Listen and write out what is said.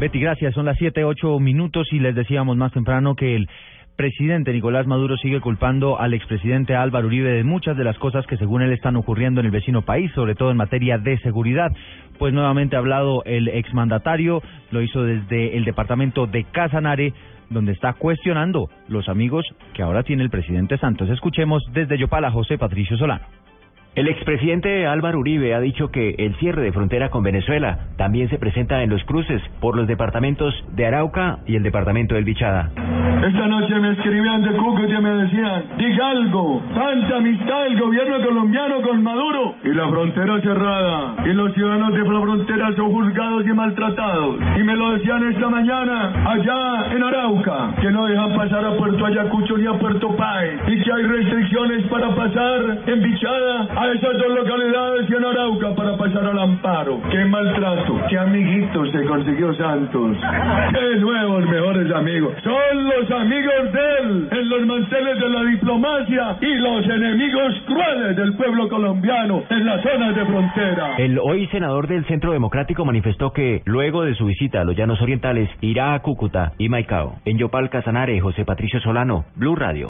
Betty, gracias. Son las siete, ocho minutos y les decíamos más temprano que el presidente Nicolás Maduro sigue culpando al expresidente Álvaro Uribe de muchas de las cosas que según él están ocurriendo en el vecino país, sobre todo en materia de seguridad. Pues nuevamente ha hablado el exmandatario, lo hizo desde el departamento de Casanare, donde está cuestionando los amigos que ahora tiene el presidente Santos. Escuchemos desde Yopala José Patricio Solano. El expresidente Álvaro Uribe ha dicho que el cierre de frontera con Venezuela también se presenta en los cruces por los departamentos de Arauca y el departamento del Bichada. Esta noche me escribían de Cúcuta y me decían, diga algo, tanta amistad del gobierno colombiano con Maduro y la frontera cerrada y los ciudadanos de la frontera son juzgados y maltratados. Y me lo decían esta mañana allá en Arauca, que no dejan pasar a Puerto Ayacucho ni a Puerto Páez y que hay restricciones para pasar en Bichada a esas dos localidades y en Arauca para pasar al amparo. ¡Qué maltrato! ¡Qué amiguitos se consiguió Santos! ¡Qué nuevos mejores amigos! Son los amigos de él en los manteles de la diplomacia y los enemigos crueles del pueblo colombiano en las zonas de frontera. El hoy senador del Centro Democrático manifestó que luego de su visita a los Llanos Orientales irá a Cúcuta y Maicao. En Yopal Casanare, José Patricio Solano, Blue Radio.